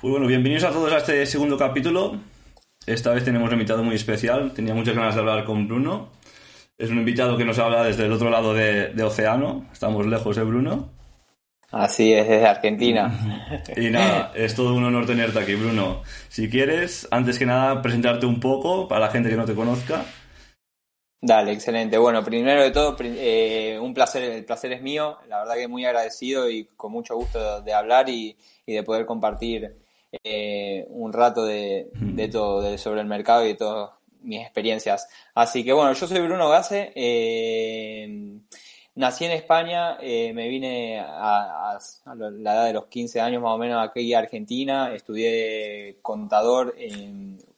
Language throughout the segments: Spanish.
Pues bueno, bienvenidos a todos a este segundo capítulo. Esta vez tenemos un invitado muy especial. Tenía muchas ganas de hablar con Bruno. Es un invitado que nos habla desde el otro lado de, océano. Estamos lejos, ¿eh, Bruno? Así es, desde Argentina. Y nada, es todo un honor tenerte aquí, Bruno. Si quieres, antes que nada, presentarte un poco para la gente que no te conozca. Dale, excelente. Bueno, primero de todo, eh, un placer, el placer es mío. La verdad que muy agradecido y con mucho gusto de hablar y, y de poder compartir eh, un rato de, todo sobre el mercado y de todas mis experiencias. Así que bueno, yo soy Bruno Gase, eh, nací en España, eh, me vine a, la edad de los 15 años más o menos aquí a Argentina, estudié contador,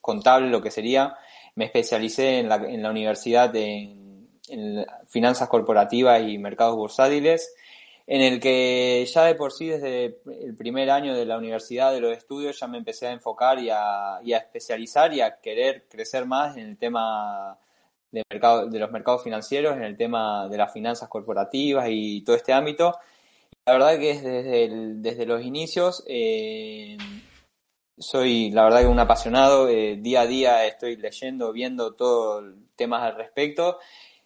contable lo que sería, me especialicé en la, en la universidad en, en finanzas corporativas y mercados bursátiles en el que ya de por sí desde el primer año de la universidad de los estudios ya me empecé a enfocar y a, especializar y a querer crecer más en el tema de, mercado, de los mercados financieros, en el tema de las finanzas corporativas y todo este ámbito. La verdad que es desde, desde los inicios eh, soy la verdad que un apasionado, eh, día a día estoy leyendo, viendo todo temas al respecto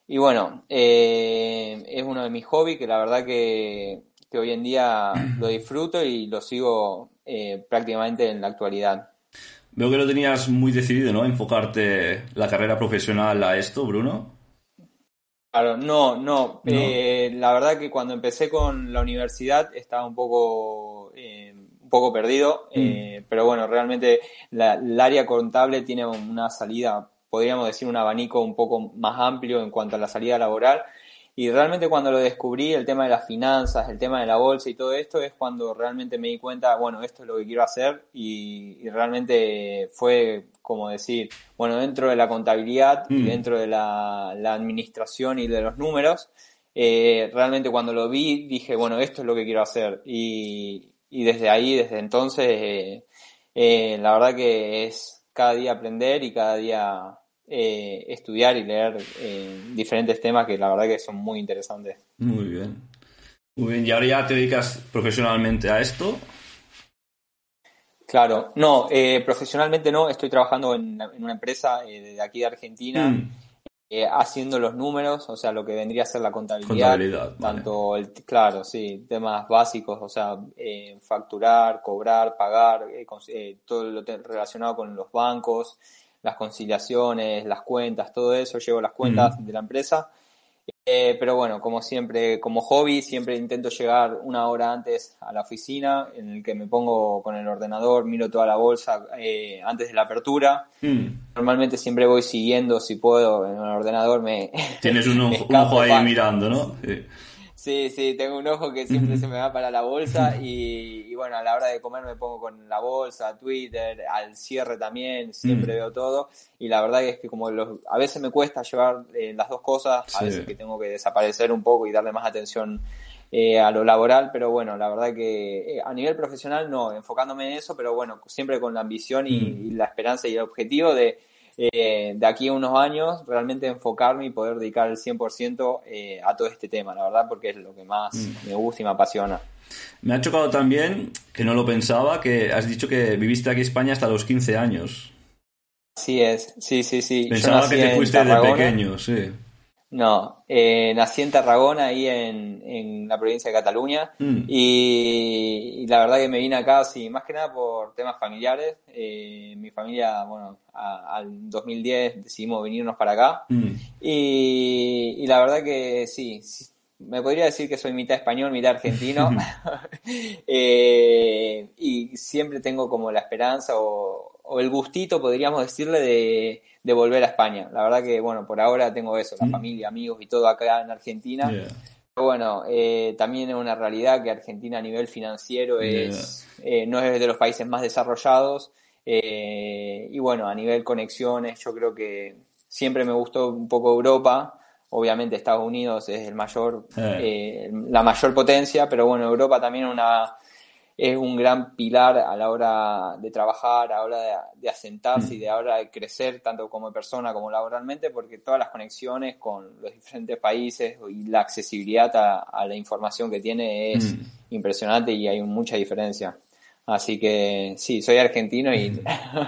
y bueno, eh, es uno de mis hobbies que la verdad que, hoy en día lo disfruto y lo sigo eh, prácticamente en la actualidad. Veo que lo tenías muy decidido, ¿no? Enfocarte la carrera profesional a esto, Bruno. Claro, no, no. Eh, la verdad que cuando empecé con la universidad estaba un poco, un poco perdido, mm. pero bueno, realmente el área contable tiene una salida podríamos decir, un abanico un poco más amplio en cuanto a la salida laboral. Y realmente cuando lo descubrí, el tema de las finanzas, el tema de la bolsa y todo esto, es cuando realmente me di cuenta, bueno, esto es lo que quiero hacer y, realmente fue como decir, bueno, dentro de la contabilidad y mm. dentro de la, administración y de los números, eh, realmente cuando lo vi dije, bueno, esto es lo que quiero hacer. Y, desde ahí, desde entonces, eh, eh, la verdad que es cada día aprender y cada día eh, estudiar y leer eh, diferentes temas que la verdad que son muy interesantes. Muy bien. Muy bien, ¿y ahora ya te dedicas profesionalmente a esto? Claro, no, eh, profesionalmente no, estoy trabajando en, una empresa de aquí de Argentina. Mm. Haciendo los números, o sea, lo que vendría a ser la contabilidad. tanto el, claro, sí, temas básicos, o sea, facturar, cobrar, pagar, todo lo relacionado con los bancos, las conciliaciones, las cuentas, todo eso, llevo las cuentas de la empresa. Eh, pero bueno, como siempre, como hobby, siempre intento llegar una hora antes a la oficina, en el que me pongo con el ordenador, miro toda la bolsa eh, antes de la apertura. Mm. Normalmente siempre voy siguiendo, si puedo, en el ordenador me... Tienes un ojo, ahí mirando, ¿no? Sí, sí, tengo un ojo que siempre se me va para la bolsa y, bueno, a la hora de comer me pongo con la bolsa, Twitter, al cierre también, siempre veo todo. Y la verdad es que como los, a veces me cuesta llevar eh, las dos cosas, a veces que tengo que desaparecer un poco y darle más atención eh, a lo laboral, pero bueno, la verdad que eh, a nivel profesional no, enfocándome en eso, pero bueno, siempre con la ambición y la esperanza y el objetivo de eh, de aquí a unos años realmente enfocarme y poder dedicar el 100% eh, a todo este tema, la verdad, porque es lo que más mm. me gusta y me apasiona. Me ha chocado también, que no lo pensaba, que has dicho que viviste aquí en España hasta los 15 años. Sí es, sí, sí, sí. Pensaba que te fuiste de pequeño, sí. No, eh, nací en Tarragona, ahí en, en la provincia de Cataluña, mm. y, la verdad que me vine acá, sí, más que nada por temas familiares. Eh, mi familia, bueno, al 2010 decidimos venirnos para acá, mm. y, la verdad que sí, me podría decir que soy mitad español, mitad argentino, eh, y siempre tengo como la esperanza o, o el gustito, podríamos decirle, de de volver a España. La verdad que, bueno, por ahora tengo eso, la mm. familia, amigos y todo acá en Argentina. Pero bueno, eh, también es una realidad que Argentina a nivel financiero es, eh, no es de los países más desarrollados. Eh, y bueno, a nivel conexiones, yo creo que siempre me gustó un poco Europa. Obviamente Estados Unidos es el mayor, la mayor potencia, pero bueno, Europa también es una es un gran pilar a la hora de trabajar, a la hora de, asentarse y de hora de crecer tanto como persona como laboralmente, porque todas las conexiones con los diferentes países y la accesibilidad a, la información que tiene es mm. impresionante y hay mucha diferencia. Así que sí, soy argentino y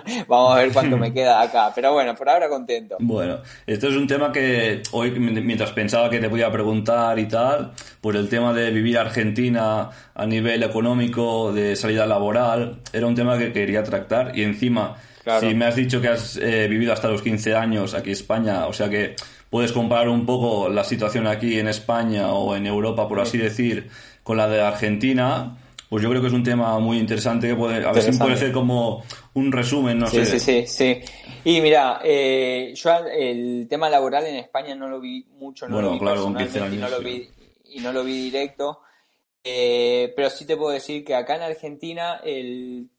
vamos a ver cuánto me queda acá. Pero bueno, por ahora contento. Bueno, esto es un tema que hoy, mientras pensaba que te podía preguntar y tal, pues el tema de vivir Argentina a nivel económico, de salida laboral, era un tema que quería tratar. Y encima, si me has dicho que has eh, vivido hasta los 15 años aquí en España, o sea que puedes comparar un poco la situación aquí en España o en Europa, por así decir, con la de Argentina pues yo creo que es un tema muy interesante que puede, a ver si puede ser como un resumen, no sí, sé. Sí, sí, sí. Y mira, eh, yo el tema laboral en España no lo vi mucho, no lo vi claro, y no lo vi, y no lo vi directo. Eh, pero sí te puedo decir que acá en Argentina el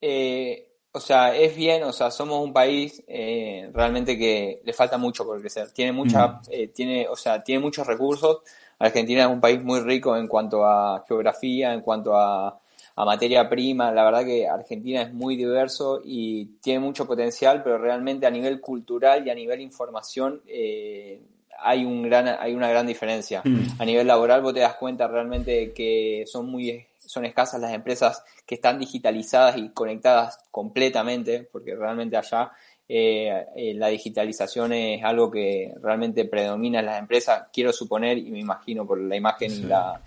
eh, o sea, es bien, o sea, somos un país realmente que le falta mucho por crecer. Tiene mucha, mm. tiene, o sea, tiene muchos recursos, Argentina es un país muy rico en cuanto a geografía, en cuanto a, materia prima. La verdad que Argentina es muy diverso y tiene mucho potencial, pero realmente a nivel cultural y a nivel información eh, hay, un gran, hay una gran diferencia. Mm. A nivel laboral vos te das cuenta realmente que son muy son escasas las empresas que están digitalizadas y conectadas completamente, porque realmente allá eh, eh, la digitalización es algo que realmente predomina en las empresas, quiero suponer y me imagino por la imagen y, la,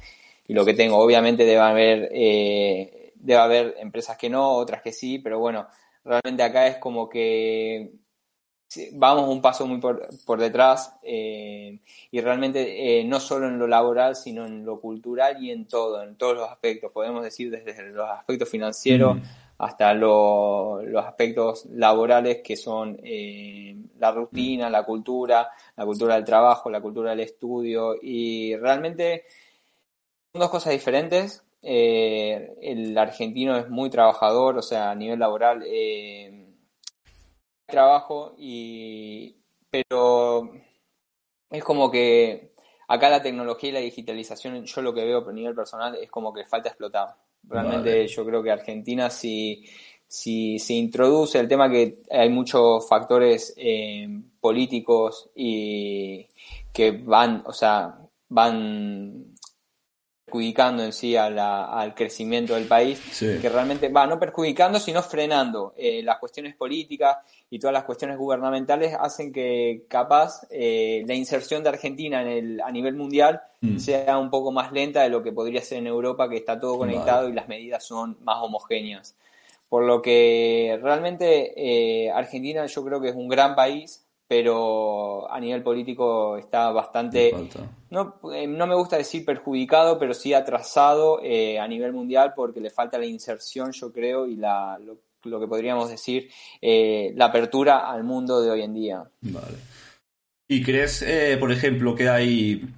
y lo que tengo. Obviamente debe haber, eh, debe haber empresas que no, otras que sí, pero bueno, realmente acá es como que vamos un paso muy por, por detrás y realmente no solo en lo laboral, sino en lo cultural y en todo, en todos los aspectos. Podemos decir desde los aspectos financieros. Mm hasta los aspectos laborales que son eh, la rutina, la cultura, la cultura del trabajo, la cultura del estudio y realmente son dos cosas diferentes. Eh, el argentino es muy trabajador, o sea, a nivel laboral eh, trabajo y pero es como que acá la tecnología y la digitalización, yo lo que veo a nivel personal es como que falta explotar. Realmente yo creo que Argentina si, si se introduce el tema que hay muchos factores eh, políticos y que van, o sea, van perjudicando en sí al crecimiento del país, que realmente va no perjudicando, sino frenando eh, las cuestiones políticas y todas las cuestiones gubernamentales hacen que capaz eh, la inserción de Argentina en el, a nivel mundial mm. sea un poco más lenta de lo que podría ser en Europa, que está todo conectado y las medidas son más homogéneas. Por lo que realmente eh, Argentina yo creo que es un gran país, pero a nivel político está bastante, no, eh, no me gusta decir perjudicado, pero sí atrasado eh, a nivel mundial porque le falta la inserción, yo creo, y la, lo, que podríamos decir, eh, la apertura al mundo de hoy en día. Vale. ¿Y crees, por ejemplo, que hay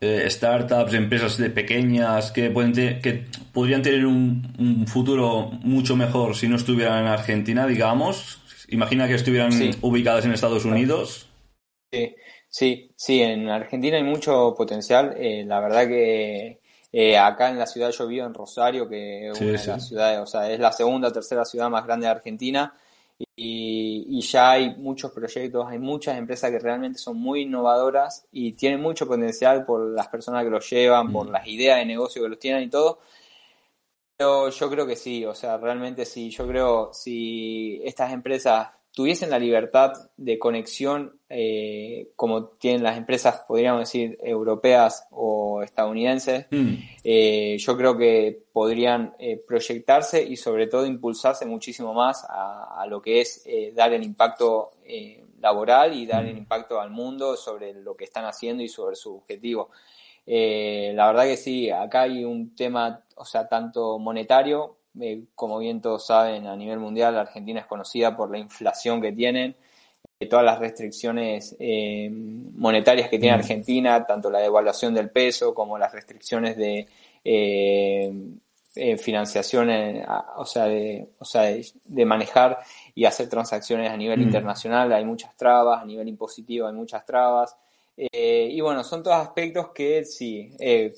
startups, empresas de pequeñas que, pueden que podrían tener un, un futuro mucho mejor si no estuvieran en Argentina, digamos? Imagina que estuvieran ubicadas en Estados Unidos. Sí, sí, sí, en Argentina hay mucho potencial. Eh, la verdad que eh, acá en la ciudad yo vivo en Rosario, que es una de las ciudades, o sea, es la segunda o tercera ciudad más grande de Argentina. Y, ya hay muchos proyectos, hay muchas empresas que realmente son muy innovadoras y tienen mucho potencial por las personas que los llevan, por mm. las ideas de negocio que los tienen y todo. Yo, yo creo que sí, o sea, realmente sí. Yo creo si estas empresas tuviesen la libertad de conexión eh, como tienen las empresas, podríamos decir, europeas o estadounidenses, mm. eh, yo creo que podrían eh, proyectarse y sobre todo impulsarse muchísimo más a, lo que es dar el impacto laboral y dar el mm. impacto al mundo sobre lo que están haciendo y sobre su objetivo. Eh, la verdad que sí, acá hay un tema, o sea, tanto monetario, eh, como bien todos saben, a nivel mundial, la Argentina es conocida por la inflación que tienen, eh, todas las restricciones monetarias que tiene mm. Argentina, tanto la devaluación del peso como las restricciones de financiación, o sea, de, o sea de, manejar y hacer transacciones a nivel mm. internacional, hay muchas trabas, a nivel impositivo hay muchas trabas. Eh, y bueno, son todos aspectos que sí eh,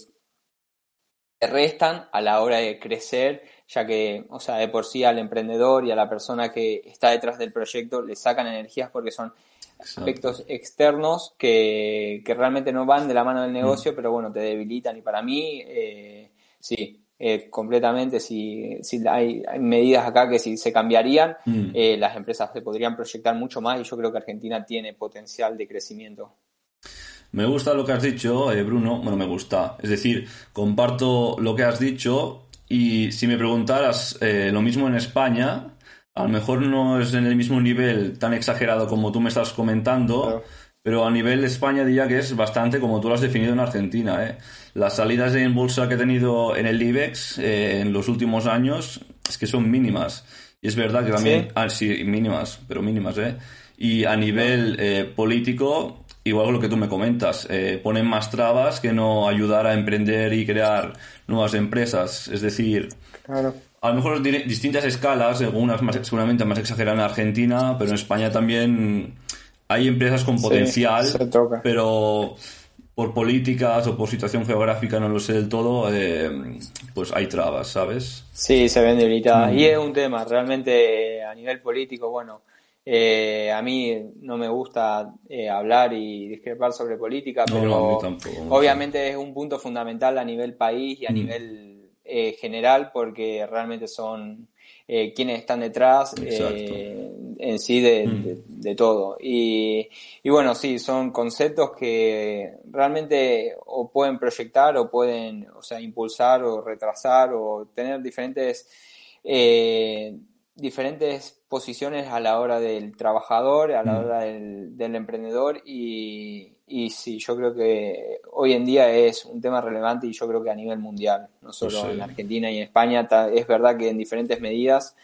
restan a la hora de crecer, ya que, o sea, de por sí al emprendedor y a la persona que está detrás del proyecto le sacan energías porque son aspectos externos que, realmente no van de la mano del mm. negocio, pero bueno, te debilitan. Y para mí, eh, sí, eh, completamente si, si hay, medidas acá que si se cambiarían, mm. eh, las empresas se podrían proyectar mucho más y yo creo que Argentina tiene potencial de crecimiento. Me gusta lo que has dicho, eh, Bruno. Bueno, me gusta. Es decir, comparto lo que has dicho y si me preguntaras lo mismo en España, a lo mejor no es en el mismo nivel tan exagerado como tú me estás comentando. Pero a nivel de España diría que es bastante como tú lo has definido en Argentina. ¿eh? Las salidas en bolsa que he tenido en el IBEX eh, en los últimos años es que son mínimas. Y es verdad que también... ¿Sí? Ah, sí, mínimas, pero mínimas, ¿eh? Y a nivel eh, político, igual lo que tú me comentas, eh, ponen más trabas que no ayudar a emprender y crear nuevas empresas. Es decir, claro. a lo mejor distintas escalas, algunas más, seguramente más exageradas en Argentina, pero en España también hay empresas con potencial, pero por políticas o por situación geográfica, no lo sé del todo, eh, pues hay trabas, ¿sabes? Sí, se ven debilitadas. Mm. Y es un tema, realmente a nivel político, bueno, eh, a mí no me gusta eh, hablar y discrepar sobre política, pero obviamente es un punto fundamental a nivel país y a mm. nivel general porque realmente son quienes están detrás en sí mm. de, todo. Y, y, bueno, sí, son conceptos que realmente o pueden proyectar o pueden, o sea, impulsar o retrasar o tener diferentes, eh, diferentes posiciones a la hora del trabajador, a la mm. hora del, del emprendedor y, y sí, yo creo que hoy en día es un tema relevante y yo creo que a nivel mundial, no solo en Argentina y en España, es verdad que en diferentes medidas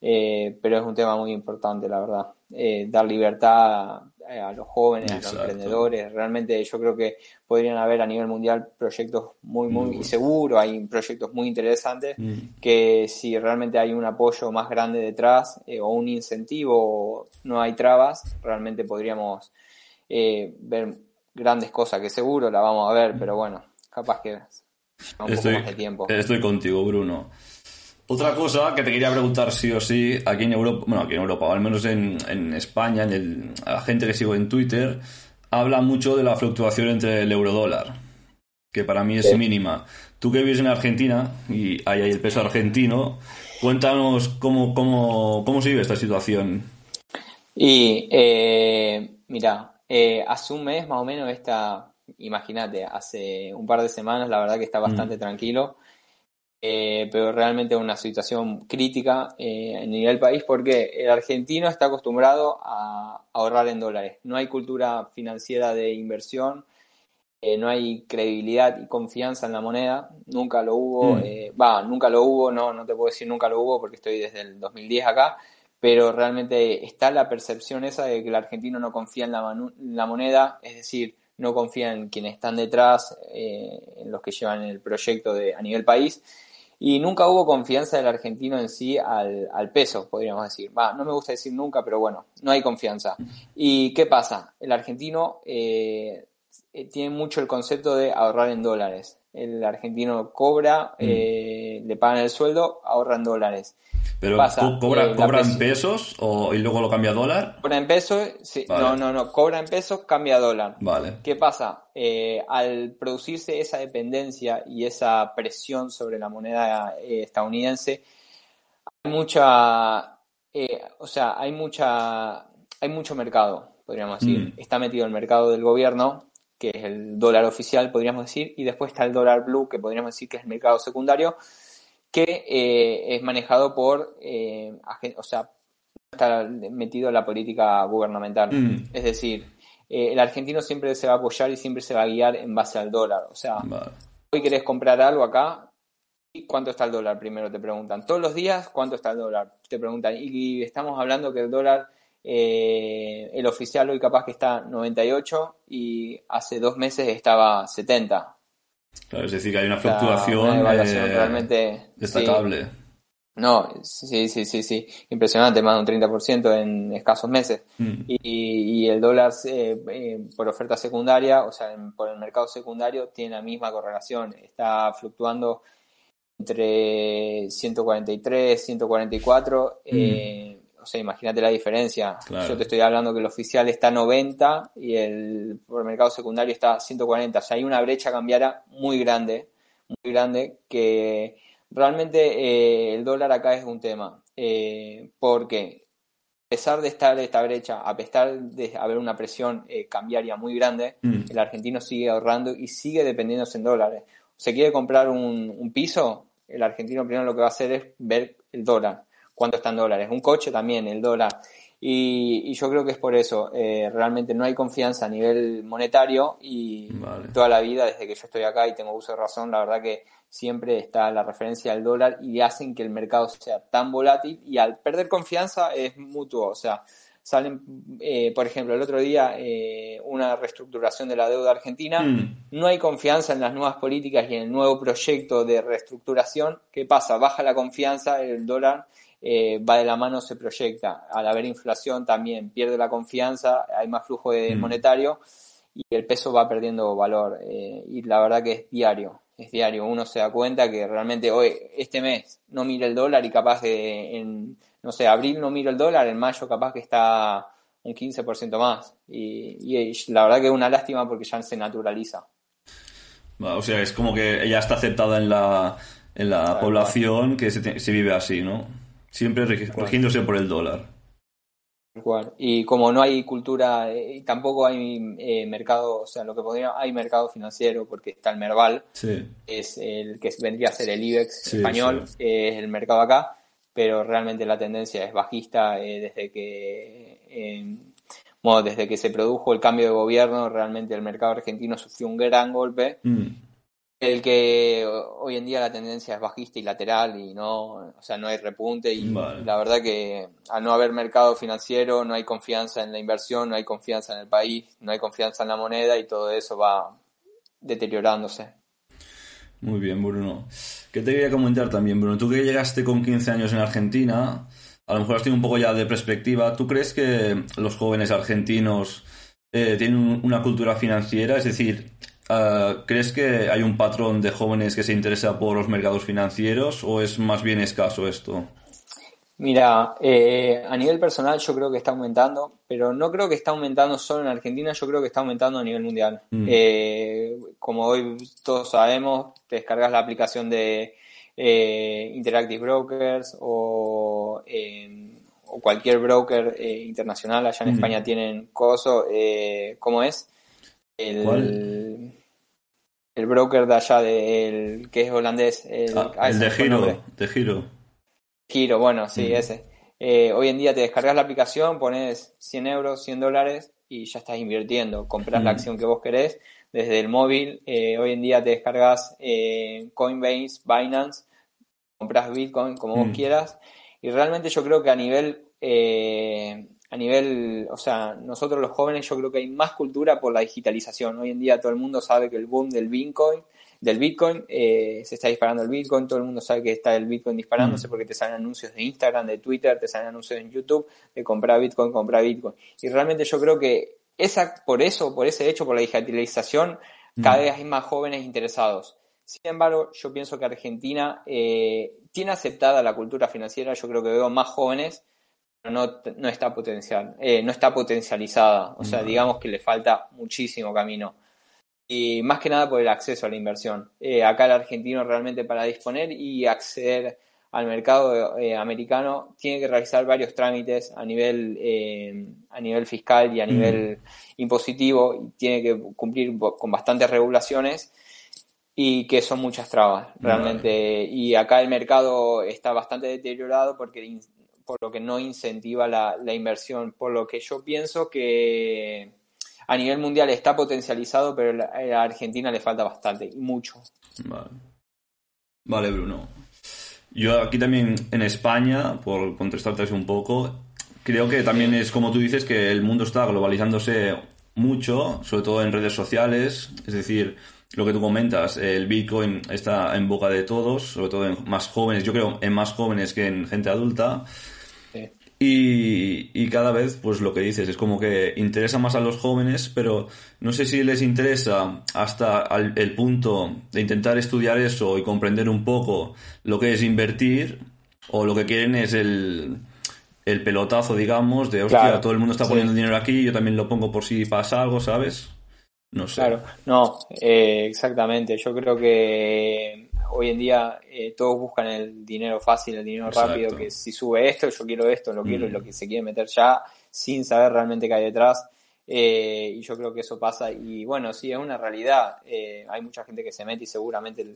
eh, pero es un tema muy importante, la verdad. Eh, dar libertad a, los jóvenes, a los emprendedores. Realmente yo creo que podrían haber a nivel mundial proyectos muy, muy, muy seguros, hay proyectos muy interesantes mm. que si realmente hay un apoyo más grande detrás eh, o un incentivo, no hay trabas, realmente podríamos ver grandes cosas que seguro la vamos a ver, pero bueno, capaz que un estoy, poco más de tiempo. Estoy contigo, Bruno. Otra cosa que te quería preguntar sí o sí, aquí en Europa, bueno, aquí en Europa, o al menos en, en España, en el, a la gente que sigo en Twitter, habla mucho de la fluctuación entre el euro-dólar, que para mí es mínima. Tú que vives en Argentina y hay ahí el peso argentino, cuéntanos cómo, cómo, cómo se vive esta situación. Y, eh, mira, eh, hace un mes más o menos esta, imagínate, hace un par de semanas la verdad que está bastante mm. tranquilo eh, pero realmente es una situación crítica eh, a nivel país porque el argentino está acostumbrado a ahorrar en dólares. No hay cultura financiera de inversión, eh, no hay credibilidad y confianza en la moneda, nunca lo hubo, mm. eh, va, nunca lo hubo, no, no te puedo decir nunca lo hubo porque estoy desde el 2010 acá, pero realmente está la percepción esa de que el argentino no confía en la, en la moneda, es decir, no confía en quienes están detrás, en los que llevan el proyecto de, a nivel país y nunca hubo confianza del argentino en sí al, al peso, podríamos decir. Va, no me gusta decir nunca, pero bueno, no hay confianza. ¿Y qué pasa? El argentino eh, eh, tiene mucho el concepto de ahorrar en dólares. El argentino cobra, mm. eh, le pagan el sueldo, ahorra en dólares. Pero cobra, cobra en pesos o, y luego lo cambia a dólar. Cobra en pesos, sí, no, no, no, cobra en pesos, cambia a dólar. Vale. ¿Qué pasa? Eh, al producirse esa dependencia y esa presión sobre la moneda eh, estadounidense, hay mucha, eh, o sea, hay mucha, hay mucho mercado, podríamos decir. Mm. Está metido el mercado del gobierno, que es el dólar oficial, podríamos decir, y después está el dólar blue, que podríamos decir que es el mercado secundario que eh, es manejado por, eh, o sea, está metido en la política gubernamental. Mm. Es decir, eh, el argentino siempre se va a apoyar y siempre se va a guiar en base al dólar. O sea, hoy querés comprar algo acá, ¿y cuánto está el dólar? Primero te preguntan. Todos los días, ¿cuánto está el dólar? Te preguntan. Y estamos hablando que el dólar, el oficial hoy capaz que está 98 y hace dos meses estaba 70 es decir, que hay una fluctuación, eh, realmente destacable. No, sí, sí, sí, sí, impresionante, más de un 30% en escasos meses. Mm. Y, el dólar eh, eh, por oferta secundaria, o sea, por el mercado secundario, tiene la misma correlación, está fluctuando entre 143, 144. Mm o sea, imagínate la diferencia. Yo te estoy hablando que el oficial está 90 y el por mercado secundario está 140. O sea, hay una brecha cambiaria muy grande, muy grande que realmente eh, el dólar acá es un tema, eh, porque a pesar de estar esta brecha, a pesar de haber una presión eh, cambiaria muy grande, Mm. el argentino sigue ahorrando y sigue dependiéndose en dólares. Se quiere comprar un, un piso, el argentino primero lo que va a hacer es ver el dólar, cuánto está en dólares. Un coche también, el dólar. Y, y yo creo que es por eso. eh, realmente no hay confianza a nivel monetario y Vale. toda la vida, desde que yo estoy acá y tengo uso de razón, la verdad que siempre está la referencia al dólar y hacen que el mercado sea tan volátil y al perder confianza es mutuo. O sea, salen, eh, por ejemplo, el otro día eh, una reestructuración de la deuda argentina. Mm. No hay confianza en las nuevas políticas y en el nuevo proyecto de reestructuración. ¿Qué pasa? Baja la confianza, el dólar eh, va de la mano, se proyecta. Al haber inflación también pierde la confianza, hay más flujo de Mm. monetario y el peso va perdiendo valor. eh, y la verdad que es diario, es diario. Uno se da cuenta que realmente hoy, este mes, no mira el dólar y capaz de, en, no sé, abril no miro el dólar, en mayo capaz que está un 15% más. Y, y la verdad que es una lástima porque ya se naturaliza. O sea, es como que ya está aceptada en la, en la población que se vive así, ¿no? Siempre regiéndose por el dólar. Tal cual. Y como no hay cultura, eh, y tampoco hay eh, mercado, o sea, lo que podría, hay mercado financiero, porque está el Merval, Sí. es el que vendría a ser el IBEX Sí, español, sí. eh, es el mercado acá, pero realmente la tendencia es bajista eh, desde que, eh, bueno, desde que se produjo el cambio de gobierno, realmente el mercado argentino sufrió un gran golpe Mm. El que hoy en día la tendencia es bajista y lateral y no, o sea, no hay repunte y Vale. la verdad que al no haber mercado financiero no hay confianza en la inversión, no hay confianza en el país, no hay confianza en la moneda y todo eso va deteriorándose. Muy bien, Bruno. ¿Qué te quería comentar también, Bruno? Tú que llegaste con 15 años en Argentina, a lo mejor has tenido un poco ya de perspectiva. ¿Tú crees que los jóvenes argentinos eh, tienen un- una cultura financiera? Es decir, ah, ¿crees que hay un patrón de jóvenes que se interesa por los mercados financieros o es más bien escaso esto? Mira, eh, a nivel personal yo creo que está aumentando, pero no creo que está aumentando solo en Argentina, yo creo que está aumentando a nivel mundial. Mm. Eh, como hoy todos sabemos, te descargas la aplicación de eh, Interactive Brokers o, o cualquier broker internacional, allá en Mm. España tienen Coso, ¿cómo es? El, ¿Cuál? El broker de allá, de, el, que es holandés. El, Ah, ah, el de giro, de giro. Giro, bueno, sí, Mm. ese. Eh, hoy en día te descargas la aplicación, pones 100 euros, 100 dólares y ya estás invirtiendo. Compras la Mm. acción que vos querés desde el móvil. Eh, hoy en día te descargas eh, Coinbase, Binance, compras Bitcoin como vos Mm. quieras. Y realmente yo creo que a nivel, a nivel, o sea, nosotros los jóvenes yo creo que hay más cultura por la digitalización. Hoy en día todo el mundo sabe que el boom del Bitcoin del Bitcoin, eh, se está disparando el Bitcoin, todo el mundo sabe que está el Bitcoin disparándose Mm. porque te salen anuncios de Instagram, de Twitter, te salen anuncios en YouTube de comprar Bitcoin, comprar Bitcoin. Y realmente yo creo que esa, por eso, por ese hecho, por la digitalización, cada Mm. vez hay más jóvenes interesados. Sin embargo, yo pienso que Argentina eh, tiene aceptada la cultura financiera, yo creo que veo más jóvenes, no, no está potencial, eh, no está potencializada. O sea, digamos que le falta muchísimo camino y más que nada por el acceso a la inversión. Eh, acá el argentino realmente para disponer y acceder al mercado eh, americano tiene que realizar varios trámites a nivel a nivel fiscal y a Mm. nivel impositivo y tiene que cumplir con bastantes regulaciones y que son muchas trabas realmente y acá el mercado está bastante deteriorado porque por lo que no incentiva la, la inversión por lo que yo pienso que a nivel mundial está potencializado, pero la- a Argentina le falta bastante, y mucho. Vale. Vale, Bruno. Yo aquí también en España, por contestarte un poco, creo que también es como tú dices que el mundo está globalizándose mucho, sobre todo en redes sociales, es decir, lo que tú comentas, el Bitcoin está en boca de todos, sobre todo en más jóvenes, yo creo en más jóvenes que en gente adulta. Y, y cada vez, pues lo que dices, es como que interesa más a los jóvenes, pero no sé si les interesa hasta al- el punto de intentar estudiar eso y comprender un poco lo que es invertir, o lo que quieren es el, el pelotazo, digamos, de, hostia, Claro, todo el mundo está sí. poniendo dinero aquí, yo también lo pongo por si pasa algo, ¿sabes? No sé. Claro, no, eh, exactamente. Yo creo que hoy en día eh, todos buscan el dinero fácil, el dinero rápido, que si sube esto, yo quiero esto, lo quiero y lo mm. que se quiere meter ya, sin saber realmente qué hay detrás. Eh, y yo creo que eso pasa. Y bueno, sí, es una realidad. Eh, hay mucha gente que se mete y seguramente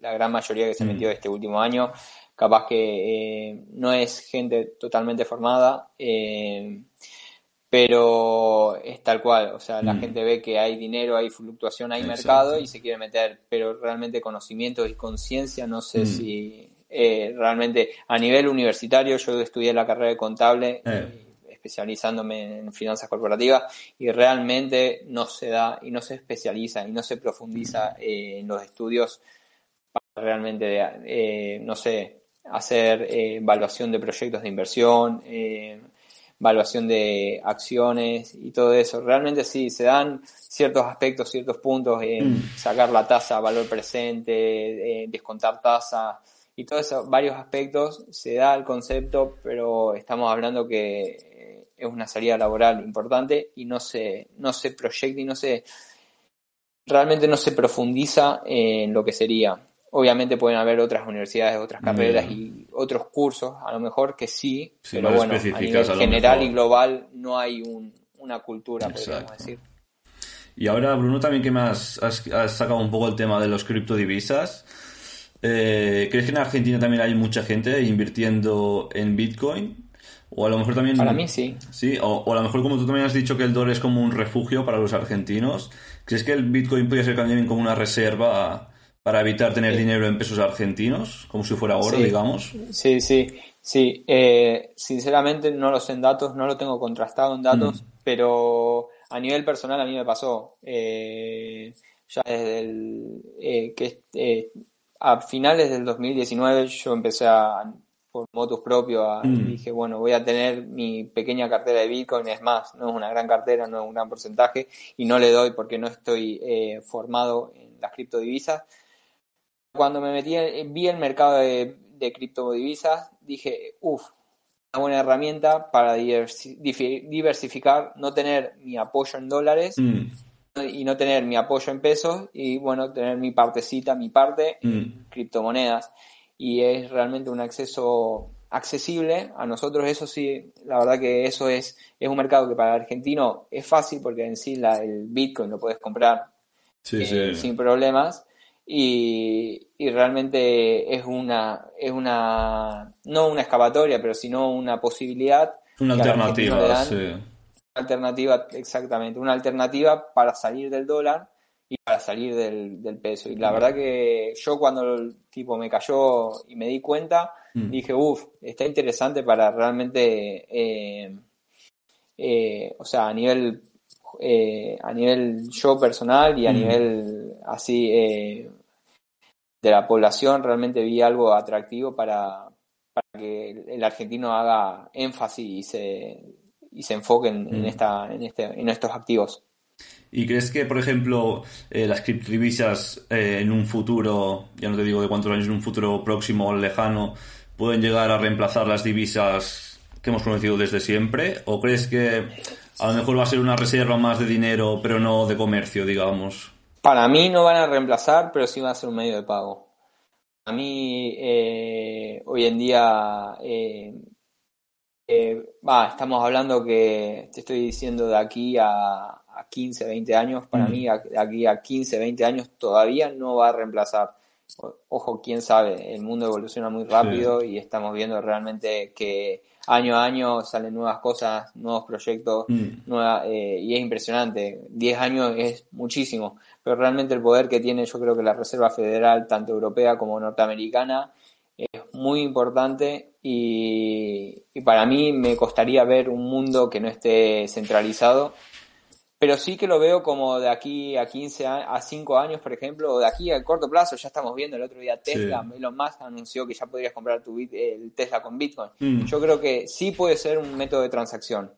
la gran mayoría que se mm. metió este último año, capaz que no es gente totalmente formada pero es tal cual, o sea, la mm. gente ve que hay dinero, hay fluctuación, hay mercado y se quiere meter, pero realmente conocimiento y conciencia, no sé mm. si eh, realmente a nivel universitario, yo estudié la carrera de contable, eh. especializándome en finanzas corporativas, y realmente no se da y no se especializa y no se profundiza eh, en los estudios para realmente, no sé, hacer evaluación de proyectos de inversión, evaluación de acciones y todo eso. Realmente sí, se dan ciertos aspectos, ciertos puntos en mm. sacar la tasa, valor presente, descontar tasa y todos esos varios aspectos se da el concepto, pero estamos hablando que eh, es una salida laboral importante y no se, no se proyecta y no se realmente no se profundiza en lo que sería. Obviamente pueden haber otras universidades, otras carreras y otros cursos, a lo mejor que sí, pero bueno, a nivel general y global no hay una cultura, podríamos decir. Y ahora, Bruno, también que me has, sacado un poco el tema de los criptodivisas. Eh, ¿Crees que en Argentina también hay mucha gente invirtiendo en Bitcoin? O a lo mejor también. Para mí sí. Sí, o, o, a lo mejor, como tú también has dicho, que el dólar es como un refugio para los argentinos. ¿Crees que el Bitcoin podría ser también como una reserva para evitar tener dinero en pesos argentinos, como si fuera oro, digamos. Sí, sí, sí. Eh, sinceramente no lo sé en datos, no lo tengo contrastado en datos, mm. pero a nivel personal a mí me pasó. Eh, ya desde el, eh, que a finales del 2019 yo empecé a por motos propios y mm. dije bueno voy a tener mi pequeña cartera de Bitcoin es más no es una gran cartera no es un gran porcentaje y no le doy porque no estoy formado en las criptodivisas cuando me metí, vi el mercado de, criptodivisas, dije, uff, una buena herramienta para diversificar, no tener mi apoyo en dólares mm. y no tener mi apoyo en pesos y bueno, tener mi partecita, mi parte en mm. criptomonedas. Y es realmente un acceso accesible a nosotros, eso sí, la verdad que eso es, es un mercado que para el argentino es fácil porque en sí la, el Bitcoin lo puedes comprar eh, sin problemas y, realmente es una, es una, no una excavatoria, pero sino una posibilidad. Una alternativa, sí. Una alternativa, exactamente, una alternativa para salir del dólar y para salir del, peso. Y la verdad que yo cuando el tipo me cayó y me di cuenta, mm. dije, uff, está interesante para realmente, eh, eh, o sea, a nivel, eh, a nivel yo personal y a mm. nivel así de la población realmente vi algo atractivo para, que el argentino haga énfasis y se, y se enfoque en, mm. esta, en, este, en estos activos. ¿Y crees que, por ejemplo, eh, las criptodivisas eh, en un futuro, ya no te digo de cuántos años, en un futuro próximo o lejano, pueden llegar a reemplazar las divisas que hemos conocido desde siempre? ¿O crees que a lo mejor va a ser una reserva más de dinero, pero no de comercio, digamos? Para mí no van a reemplazar, pero sí van a ser un medio de pago. A mí eh, hoy en día eh, eh, estamos hablando que te estoy diciendo de aquí a, a 15, 20 años, para mm. mí de aquí a 15, 20 años todavía no va a reemplazar. Ojo, quién sabe, el mundo evoluciona muy rápido y estamos viendo realmente que año a año salen nuevas cosas, nuevos proyectos, mm. y es impresionante. 10 años es muchísimo pero realmente el poder que tiene yo creo que la Reserva Federal, tanto europea como norteamericana, es muy importante y, para mí me costaría ver un mundo que no esté centralizado, pero sí que lo veo como de aquí a 15 a 5 años, por ejemplo, o de aquí a corto plazo, ya estamos viendo el otro día Tesla, Elon Musk anunció que ya podrías comprar tu el Tesla con Bitcoin. Mm. Yo creo que sí puede ser un método de transacción,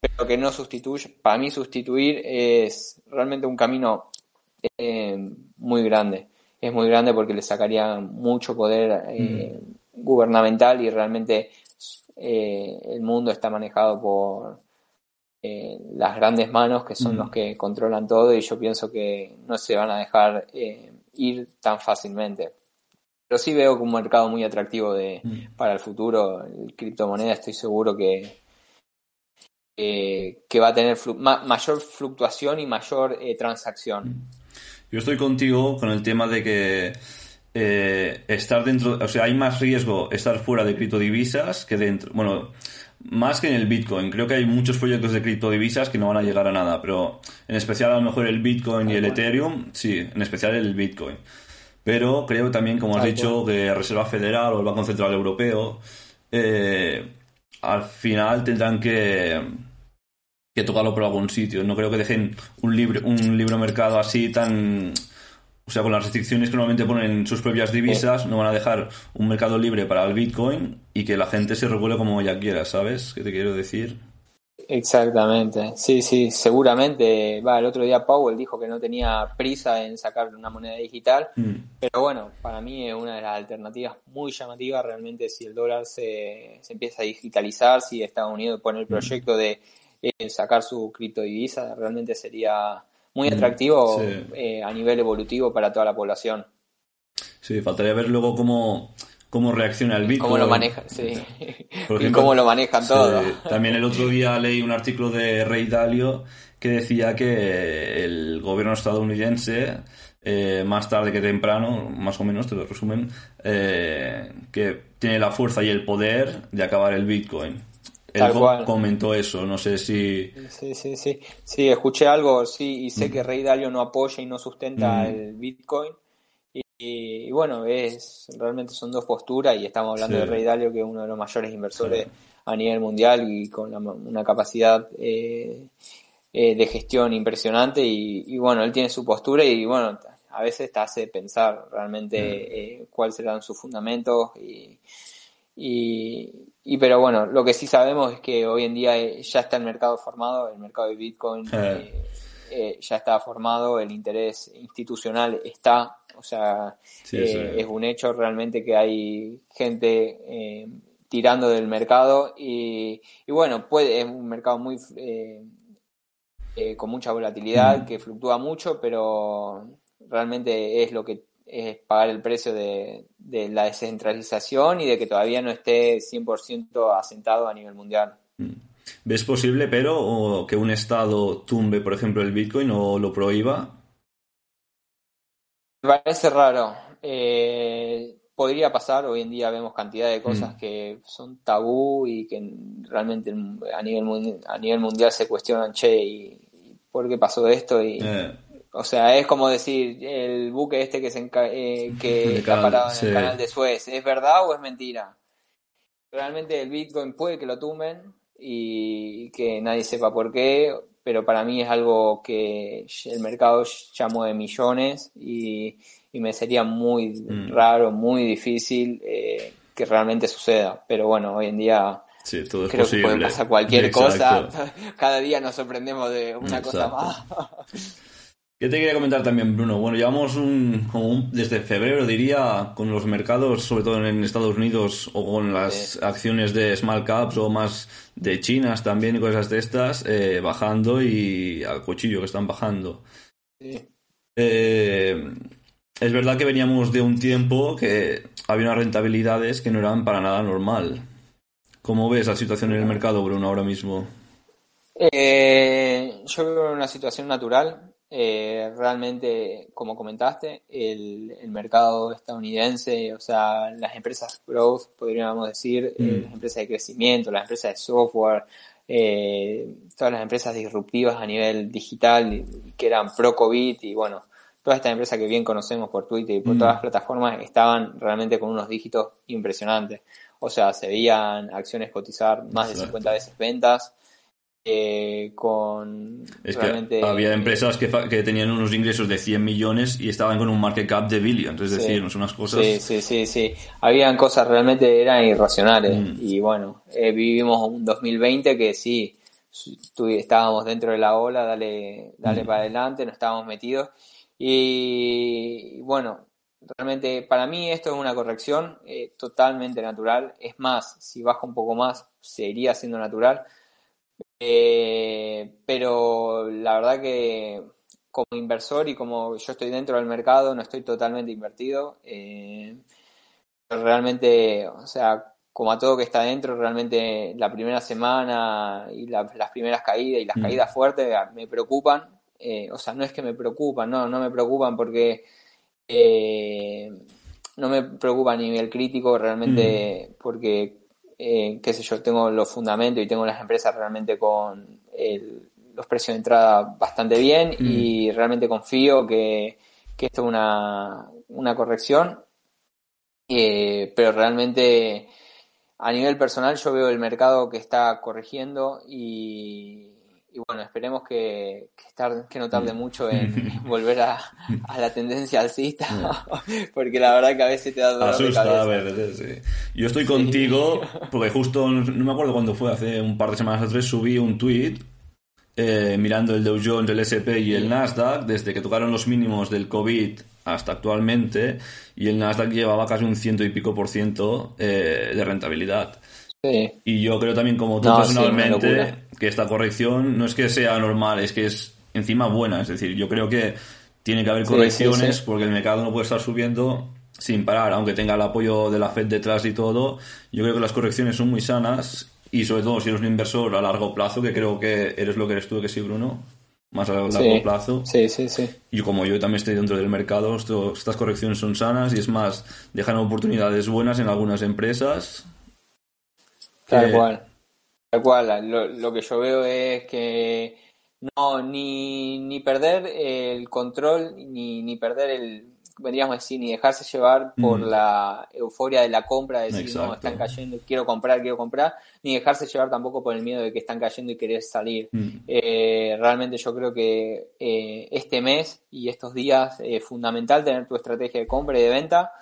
pero que no sustituye, para mí sustituir es realmente un camino eh, muy grande. Es muy grande porque le sacaría mucho poder eh, mm. gubernamental y realmente eh, el mundo está manejado por las grandes manos que son los que controlan todo y yo pienso que no se van a dejar ir tan fácilmente. pero sí veo un mercado muy atractivo de, para el futuro. El criptomoneda estoy seguro que, que va a tener mayor fluctuación y mayor eh, transacción. Yo estoy contigo con el tema de que eh, estar dentro, o sea, hay más riesgo estar fuera de criptodivisas que dentro. Bueno, más que en el Bitcoin. Creo que hay muchos proyectos de criptodivisas que no van a llegar a nada, pero en especial a lo mejor el Bitcoin y el Ethereum, sí, en especial el Bitcoin. Pero creo también, como has dicho, que Reserva Federal o el Banco Central Europeo eh, al final tendrán que, que tocarlo por algún sitio. No creo que dejen un libre, un libre mercado así tan o sea, con las restricciones que normalmente ponen sus propias divisas, no van a dejar un mercado libre para el Bitcoin y que la gente se regule como ella quiera, ¿sabes? ¿Qué te quiero decir? Exactamente, sí, sí, seguramente. Va, el otro día Powell dijo que no tenía prisa en sacar una moneda digital, mm. pero bueno, para mí es una de las alternativas muy llamativas realmente si el dólar se, se empieza a digitalizar, si Estados Unidos pone el mm. proyecto de eh, sacar su criptodivisa, realmente sería muy atractivo eh, a nivel evolutivo para toda la población. Sí, faltaría ver luego cómo, cómo reacciona el Bitcoin. Cómo lo maneja, sí. y cómo lo manejan todos. También el otro día leí un artículo de Rey Dalio que decía que el gobierno estadounidense, eh, más tarde que temprano, más o menos, te lo resumen, eh, que tiene la fuerza y el poder de acabar el Bitcoin. Él comentó eso, no sé si... Sí, sí, sí. Sí, escuché algo, sí, y sé mm. que Rey Dalio no apoya y no sustenta mm. el Bitcoin. Y, bueno, es realmente son dos posturas y estamos hablando de Rey Dalio, que es uno de los mayores inversores a nivel mundial y con una capacidad eh, eh, de gestión impresionante. Y, bueno, él tiene su postura y bueno, a veces te hace pensar realmente mm. eh, cuáles serán sus fundamentos y y, pero bueno, lo que sí sabemos es que hoy en día eh, ya está el mercado formado, el mercado de Bitcoin eh, eh, ya está formado, el interés institucional está, o sea, es un hecho realmente que hay gente tirando del mercado y, bueno, puede, es un mercado muy con mucha volatilidad, que fluctúa mucho, pero realmente es lo que pagar el precio de, la descentralización y de que todavía no esté 100% asentado a nivel mundial. Mm. ¿Ves posible, pero, que un Estado tumbe, por ejemplo, el Bitcoin o lo prohíba? Me parece raro. Eh, podría pasar, hoy en día vemos cantidad de cosas mm. que son tabú y que realmente a nivel, a nivel mundial se cuestionan, che, ¿y, por qué pasó esto? Y, eh. O sea, es como decir, el buque este que, se eh, que está parado en el canal de Suez, ¿es verdad o es mentira? Realmente el Bitcoin puede que lo tumben y que nadie sepa por qué, pero para mí es algo que el mercado ya mueve millones y, me sería muy mm. raro, muy difícil eh, que realmente suceda. Pero bueno, hoy en día Sí, todo es Creo posible. que puede pasar cualquier cosa. Cada día nos sorprendemos de una cosa más. Yo te quería comentar también, Bruno. Bueno, llevamos un, como desde febrero, diría, con los mercados, sobre todo en Estados Unidos, o con las acciones de small caps o más de chinas también y cosas de estas, eh, bajando y al cuchillo que están bajando. Sí. Eh, es verdad que veníamos de un tiempo que había unas rentabilidades que no eran para nada normal. ¿Cómo ves la situación en el mercado, Bruno, ahora mismo? Eh, yo veo una situación natural eh, realmente, como comentaste, el, mercado estadounidense, o sea, las empresas growth, podríamos decir, eh, mm. las empresas de crecimiento, las empresas de software, eh, todas las empresas disruptivas a nivel digital que eran pro-COVID y bueno, todas estas empresas que bien conocemos por Twitter y por mm. todas las plataformas estaban realmente con unos dígitos impresionantes. O sea, se veían acciones cotizar más de 50 veces ventas, eh, con es que había empresas que, que, tenían unos ingresos de 100 millones y estaban con un market cap de billions, es decir, son unas cosas... Sí, sí, sí, sí. Habían cosas realmente eran irracionales mm. y bueno, eh, vivimos un 2020 que sí, estábamos dentro de la ola, dale, dale mm. para adelante, no estábamos metidos y bueno, realmente para mí esto es una corrección eh, totalmente natural, es más, si baja un poco más, seguiría siendo natural eh, pero la verdad que como inversor y como yo estoy dentro del mercado, no estoy totalmente invertido. Eh, realmente, o sea, como a todo que está dentro, realmente la primera semana y las primeras caídas y las mm. caídas fuertes me preocupan. Eh, o sea, no es que me preocupan, no, no me preocupan porque eh, no me preocupa a nivel crítico realmente mm. porque, eh, qué sé yo, tengo los fundamentos y tengo las empresas realmente con los precios de entrada bastante bien mm. y realmente confío que, que esto es una, una corrección, pero realmente a nivel personal yo veo el mercado que está corrigiendo y, bueno, esperemos que, que, no tarde mucho en volver a, la tendencia alcista, porque la verdad que a veces te da dolor Asusta, de cabeza. a ver, sí. Yo estoy contigo, porque justo, no me acuerdo cuándo fue, hace un par de semanas o tres, subí un tweet eh, mirando el Dow Jones, el S&P y el Nasdaq, desde que tocaron los mínimos del COVID hasta actualmente y el Nasdaq llevaba casi un ciento y pico por ciento eh, de rentabilidad. Y yo creo también como tú personalmente que esta corrección no es que sea normal, es que es encima buena. Es decir, yo creo que tiene que haber correcciones porque el mercado no puede estar subiendo sin parar, aunque tenga el apoyo de la Fed detrás y todo. Yo creo que las correcciones son muy sanas y sobre todo si eres un inversor a largo plazo, que creo que eres lo que eres tú, que sí, Bruno más a largo plazo. Sí, sí, sí. Y como yo también estoy dentro del mercado, estas correcciones son sanas y es más, dejan oportunidades buenas en algunas empresas. Tal cual. Tal cual. Lo, que yo veo es que no, ni, ni perder el control, ni, ni perder el, vendríamos a decir, ni dejarse llevar por mm. la euforia de la compra, de decir, no, están cayendo, quiero comprar, quiero comprar, ni dejarse llevar tampoco por el miedo de que están cayendo y querer salir. Mm. Eh, realmente yo creo que eh, este mes y estos días es fundamental tener tu estrategia de compra y de venta.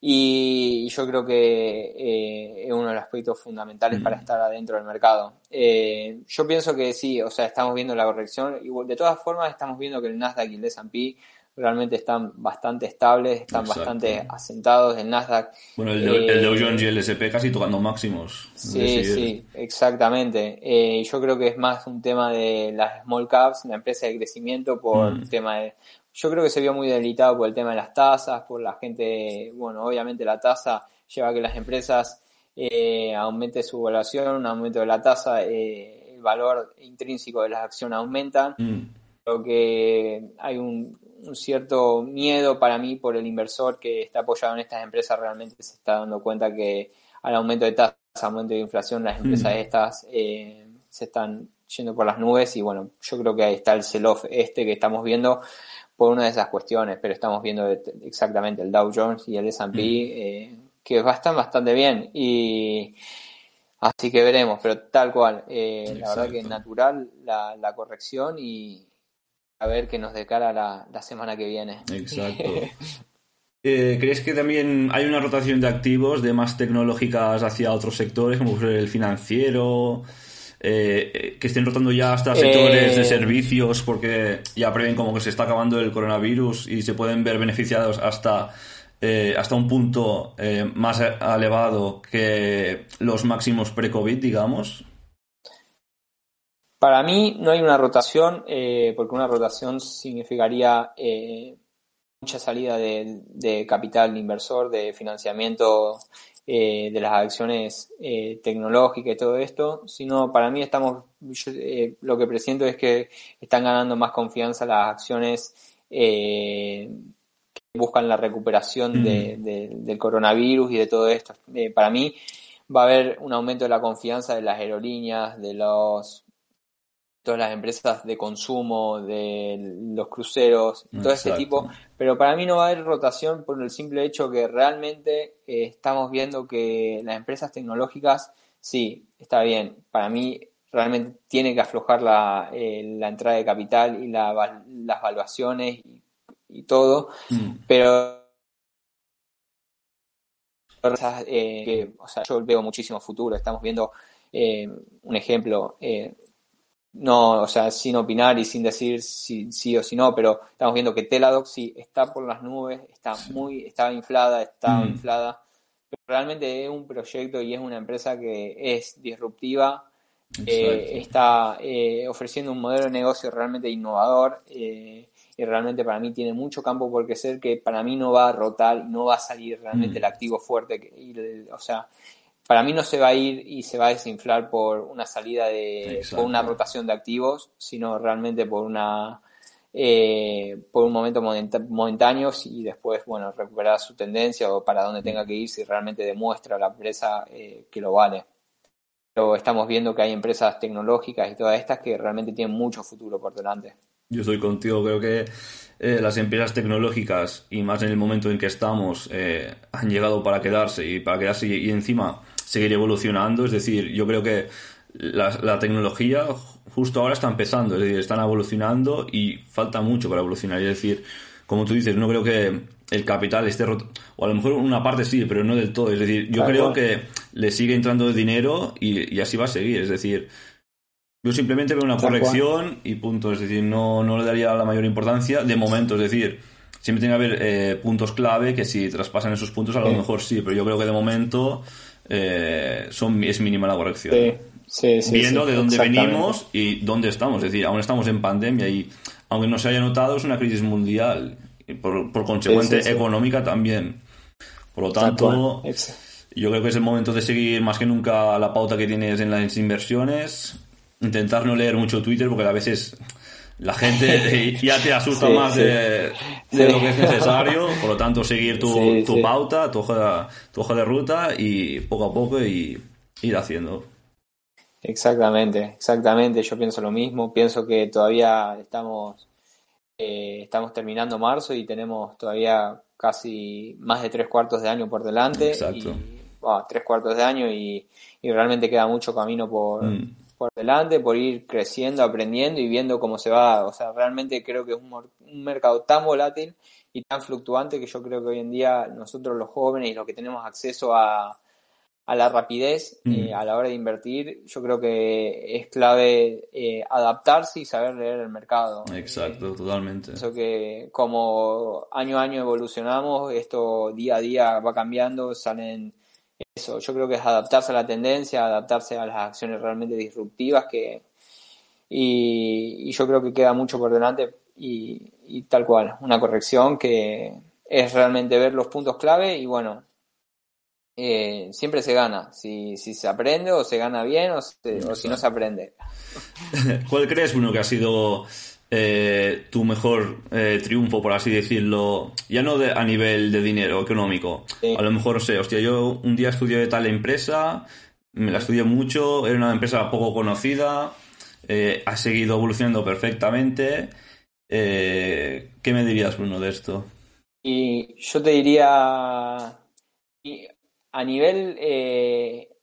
Y yo creo que eh, es uno de los aspectos fundamentales para estar adentro del mercado. yo pienso que sí, o sea, estamos viendo la corrección. Y de todas formas, estamos viendo que el Nasdaq y el S&P realmente están bastante estables, están bastante asentados. El Nasdaq. Bueno, el, el, Dow Jones y el S&P casi tocando máximos. Sí, sí, exactamente. Eh, yo creo que es más un tema de las small caps, la empresa de crecimiento, por el mm. tema de. Yo creo que se vio muy debilitado por el tema de las tasas, por la gente. Bueno, obviamente la tasa lleva a que las empresas eh, aumente su evaluación, un aumento de la tasa, eh, el valor intrínseco de las acciones aumenta. Mm. Creo que hay un, un cierto miedo para mí por el inversor que está apoyado en estas empresas realmente se está dando cuenta que al aumento de tasas, aumento de inflación, las empresas mm. estas eh, se están yendo por las nubes y bueno, yo creo que ahí está el sell-off este que estamos viendo por una de esas cuestiones, pero estamos viendo exactamente el Dow Jones y el S&P mm. eh, que están bastante bien y así que veremos, pero tal cual, eh, la verdad que es natural la, la corrección y, a ver qué nos decara la, la semana que viene. Exacto. Eh, ¿Crees que también hay una rotación de activos de más tecnológicas hacia otros sectores, como el financiero? Eh, que estén rotando ya hasta sectores de eh, servicios porque ya prevén como que se está acabando el coronavirus y se pueden ver beneficiados hasta, hasta un punto más elevado que los máximos pre-COVID, digamos. Para mí no hay una rotación, eh, porque una rotación significaría eh, mucha salida de, capital inversor, de financiamiento eh, de las acciones tecnológicas y todo esto, sino para mí estamos, lo que presiento es que están ganando más confianza las acciones que buscan la recuperación del coronavirus y de todo esto. para mí va a haber un aumento de la confianza de las aerolíneas, de los todas las empresas de consumo, de los cruceros, todo ese tipo, pero para mí no va a haber rotación por el simple hecho que realmente eh, estamos viendo que las empresas tecnológicas, sí, está bien, para mí realmente tiene que aflojar la, eh, la entrada de capital y las valuaciones y, todo, mm. pero eh, o sea, yo veo muchísimo futuro, estamos viendo un ejemplo, no, o sea, sin opinar y sin decir si sí o si no, pero estamos viendo que Teladoc sí está por las nubes, está muy, está inflada, está mm. inflada, pero realmente es un proyecto y es una empresa que es disruptiva, eh, está eh, ofreciendo un modelo de negocio realmente innovador eh, y realmente para mí tiene mucho campo por crecer que para mí no va a rotar no va a salir realmente Mm. el activo fuerte. y el- o sea, para mí no se va a ir y se va a desinflar por una salida de, Exacto. por una rotación de activos, sino realmente por una eh, por un momento momentáneo y después, bueno, recuperar su tendencia o para dónde tenga que ir si realmente demuestra la empresa eh, que lo vale. Pero estamos viendo que hay empresas tecnológicas y todas estas que realmente tienen mucho futuro por delante. Yo estoy contigo, creo que eh, las empresas tecnológicas y más en el momento en que estamos han llegado para quedarse y para quedarse y, y encima seguir evolucionando. Es decir, yo creo que la, la tecnología justo ahora está empezando, es decir, están evolucionando y falta mucho para evolucionar. Es decir, como tú dices, no creo que el capital esté roto, o a lo mejor una parte sí, pero no del todo. Es decir, yo creo que le sigue entrando dinero y, y así va a seguir. Es decir, yo simplemente veo una corrección y punto. Es decir, no, no le daría la mayor importancia de momento. Es decir, siempre tiene que haber eh, puntos clave que si traspasan esos puntos a lo Sí. mejor sí, pero yo creo que de momento eh, son, es mínima la corrección. sí, sí. Viendo sí, de dónde venimos y dónde estamos. Es decir, aún estamos en pandemia y aunque no se haya notado es una crisis mundial. Y por, por consecuente económica también. Por lo tanto, yo creo que es el momento de seguir más que nunca la pauta que tienes en las inversiones. Intentar no leer mucho Twitter porque a veces la gente ya te asusta Sí, más sí. de, de lo que es necesario. Por lo tanto, seguir tu, tu pauta, tu hoja, tu hoja de ruta y poco a poco y ir haciendo. Exactamente, exactamente. Yo pienso lo mismo. Pienso que todavía estamos, eh, estamos terminando marzo y tenemos todavía casi más de tres cuartos de año por delante. Exacto. Y, bueno, tres cuartos de año y, y realmente queda mucho camino por, Mm. Por delante, por ir creciendo, aprendiendo y viendo cómo se va. O sea, realmente creo que es un, un mercado tan volátil y tan fluctuante que yo creo que hoy en día nosotros los jóvenes y los que tenemos acceso a, a la rapidez Mm. eh, a la hora de invertir, yo creo que es clave eh, adaptarse y saber leer el mercado. Exacto, totalmente. Pienso que como año a año evolucionamos, esto día a día va cambiando, salen eso. Yo creo que es adaptarse a la tendencia, adaptarse a las acciones realmente disruptivas que y, y yo creo que queda mucho por delante y, y tal cual, una corrección que es realmente ver los puntos clave y bueno, eh, siempre se gana, si, si se aprende o se gana bien o, se- o si no se aprende. ¿Cuál crees, Bruno, que ha sido eh, tu mejor eh, triunfo, por así decirlo? Ya no de- a nivel de dinero económico. Sí. A lo mejor, no sé, hostia, yo un día estudié de tal empresa, me la estudié mucho, era una empresa poco conocida, eh, ha seguido evolucionando perfectamente. ¿Qué me dirías, Bruno, de esto? Y yo te diría, a nivel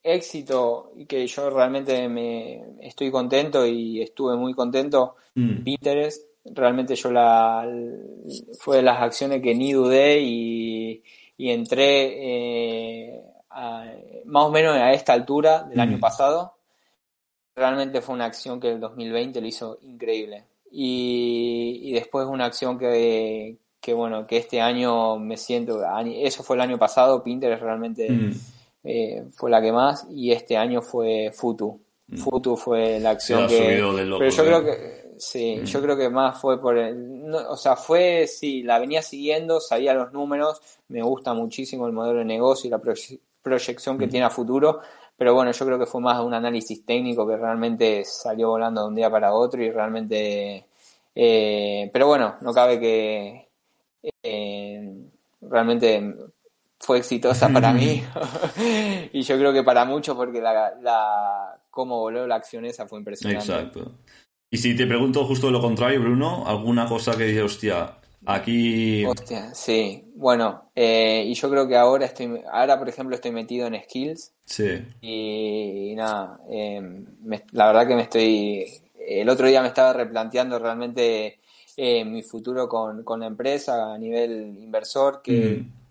éxito, y que yo realmente me estoy contento y estuve muy contento, Mm, Pinterest, realmente yo la fue de las acciones que ni dudé y, y entré eh, a- más o menos a esta altura del Mm. año pasado. Realmente fue una acción que el 2020 lo hizo increíble. Y, y después una acción que, que, bueno, que este año me siento, eso fue el año pasado, Pinterest realmente mm, eh, fue la que más y este año fue Futu. Mm. Futu fue la acción que... loco, pero yo ¿eh? creo que sí, Mm. yo creo que más fue por el, no, o sea, fue sí, la venía siguiendo, sabía los números, me gusta muchísimo el modelo de negocio y la proye- proyección que Mm. tiene a futuro, pero bueno, yo creo que fue más un análisis técnico que realmente salió volando de un día para otro y realmente eh, pero bueno, no cabe que eh, realmente fue exitosa para mí y yo creo que para muchos porque la, la cómo voló la acción esa fue impresionante. Exacto. Y si te pregunto justo lo contrario, Bruno, alguna cosa que dices, hostia, aquí... Hostia, sí. Bueno, eh, y yo creo que ahora estoy, ahora por ejemplo estoy metido en skills Sí. y, y nada, eh, me- la verdad que me estoy, el otro día me estaba replanteando realmente eh, mi futuro con, con la empresa a nivel inversor, que, Mm.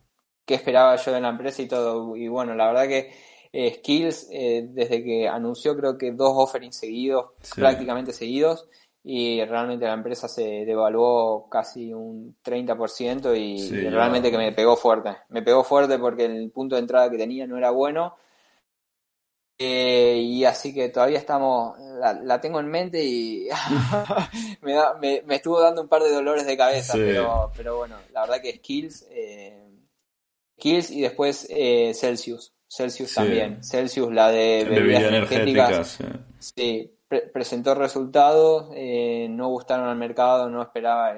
Qué esperaba yo de la empresa y todo. Y bueno, la verdad que eh, Skills, eh, desde que anunció creo que dos offerings seguidos, Sí. prácticamente seguidos, y realmente la empresa se devaluó casi un 30% y, Sí, y ya. realmente que me pegó fuerte. Me pegó fuerte porque el punto de entrada que tenía no era bueno. Eh, y así que todavía estamos, la, tengo en mente y me, me, estuvo dando un par de dolores de cabeza, pero, pero bueno, la verdad que Skills, eh, Skills y después eh, Celsius. Celsius también. Celsius, la de bebidas, energéticas. Sí, presentó resultados, eh, no gustaron al mercado, no esperaba,